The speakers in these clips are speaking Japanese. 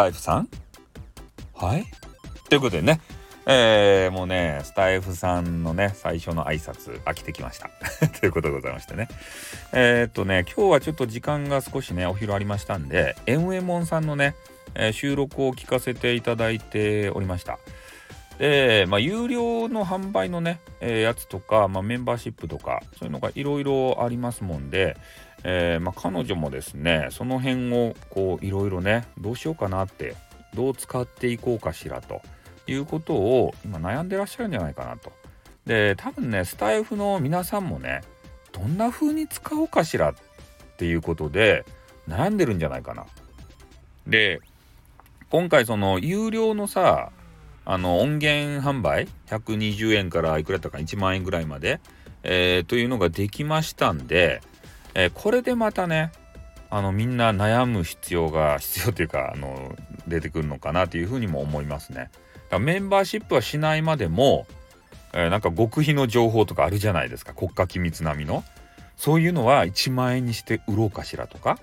タイフさん？はい。ということでねえー、もうねスタイフさんのね最初の挨拶飽きてきました。ということでございましてね。えー、っとね今日はちょっと時間が少しねお昼ありましたんでエンエモンさんのね、えー、収録を聞かせていただいておりました。で、まあ、有料の販売のね、えー、やつとか、まあ、メンバーシップとかそういうのがいろいろありますもんで、えー、まあ、彼女もですねその辺をこういろいろねどうしようかなってどう使っていこうかしらということを今悩んでらっしゃるんじゃないかなと。で多分ねスタイフの皆さんもねどんな風に使おうかしらっていうことで悩んでるんじゃないかな。で今回その有料のさあの音源販売120円からいくらだったか1万円ぐらいまで、えー、というのができましたんで、えー、これでまたねあのみんな悩む必要が必要というかあの出てくるのかなというふうにも思いますね。だメンバーシップはしないまでも、えー、なんか極秘の情報とかあるじゃないですか国家機密並みのそういうのは1万円にして売ろうかしらとか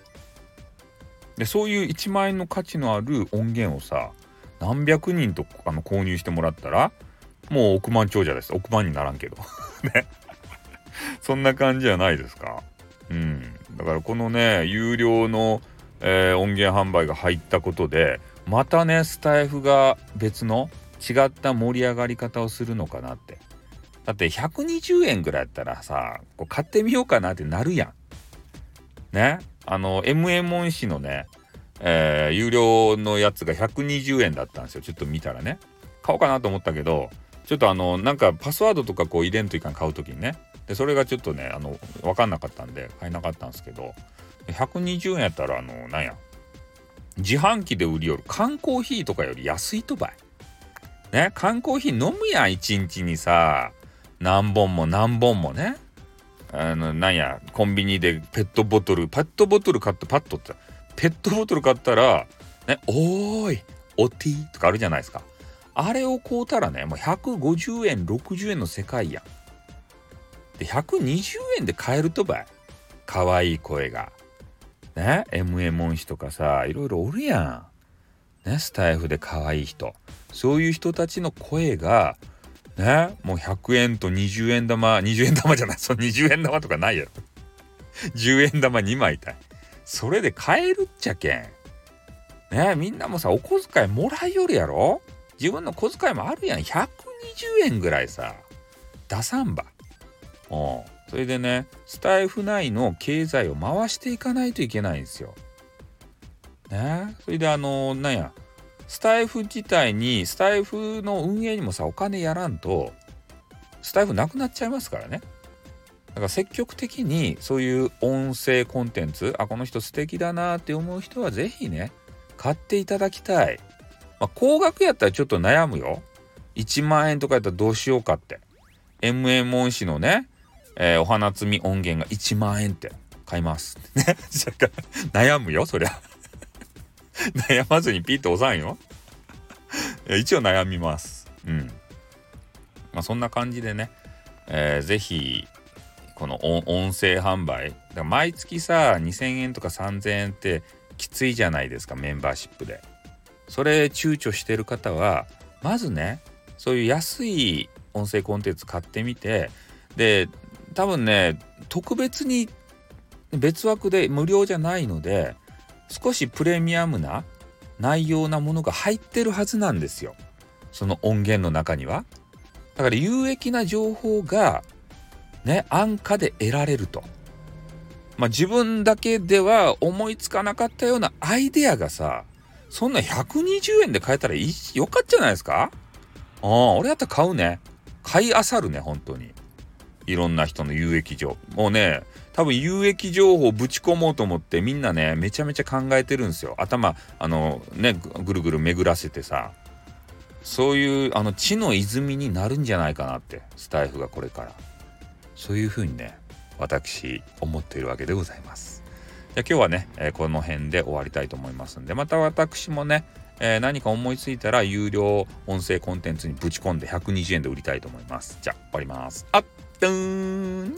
でそういう1万円の価値のある音源をさ何百人とあの購入してもらったらもう億万長者です。億万にならんけど。ね。そんな感じじゃないですか。うん。だからこのね有料の、えー、音源販売が入ったことでまたねスタイフが別の違った盛り上がり方をするのかなって。だって120円ぐらいやったらさこう買ってみようかなってなるやん。ね。あの MA モン氏のねえー、有料のやつが120円だったんですよ。ちょっと見たらね。買おうかなと思ったけどちょっとあのなんかパスワードとかこう入れんといかん買う時にね。でそれがちょっとねあの分かんなかったんで買えなかったんですけど120円やったらあのなんや。自販機で売りよる。缶コーヒーとかより安いとばい。ね缶コーヒー飲むやん一日にさ。何本も何本もね。あのなんやコンビニでペットボトルペットボトル買ってパッとってペットボトル買ったら、ね、おーい、おティーとかあるじゃないですか。あれを買うたらね、もう150円、60円の世界やん。で、120円で買えるとばい。可愛い声が。ね、MA モン氏とかさ、いろいろおるやん。ね、スタイフで可愛い人。そういう人たちの声が、ね、もう100円と20円玉、20円玉じゃない、その20円玉とかないやろ。10円玉2枚たい。それで買えるっちゃけん。ねみんなもさ、お小遣いもらいよるやろ？自分の小遣いもあるやん。120円ぐらいさ、出さんば。うん。それでね、スタイフ内の経済を回していかないといけないんですよ。ねそれであのなんや、スタイフ自体に、スタイフの運営にもさ、お金やらんと、スタイフなくなっちゃいますからね。だから積極的にそういう音声コンテンツあこの人素敵だなって思う人は是非ね買っていただきたい、まあ、高額やったらちょっと悩むよ。1万円とかやったらどうしようかって。MA モン氏のね、えー、お花摘み音源が1万円って買います。ね悩むよそりゃ。悩まずにピッと押さんよ。一応悩みます。うん。まあそんな感じでね、えー、ぜひこの音声販売。毎月さ2000円とか3000円ってきついじゃないですかメンバーシップで。それ躊躇してる方はまずねそういう安い音声コンテンツ買ってみてで多分ね特別に別枠で無料じゃないので少しプレミアムな内容なものが入ってるはずなんですよ。その音源の中には。だから有益な情報がね、安価で得られると。まあ、自分だけでは思いつかなかったようなアイデアがさ、そんな120円で買えたらいいよかったじゃないですかああ、俺やったら買うね。買いあさるね、本当に。いろんな人の有益情報。もうね、多分有益情報をぶち込もうと思ってみんなね、めちゃめちゃ考えてるんですよ。頭、あの、ね、ぐるぐる巡らせてさ。そういう、あの、地の泉になるんじゃないかなって、スタイフがこれから。そういうふうにね私思っているわけでございます。じゃ今日はね、えー、この辺で終わりたいと思いますんでまた私もね、えー、何か思いついたら有料音声コンテンツにぶち込んで120円で売りたいと思います。じゃあ終わります。あっとーん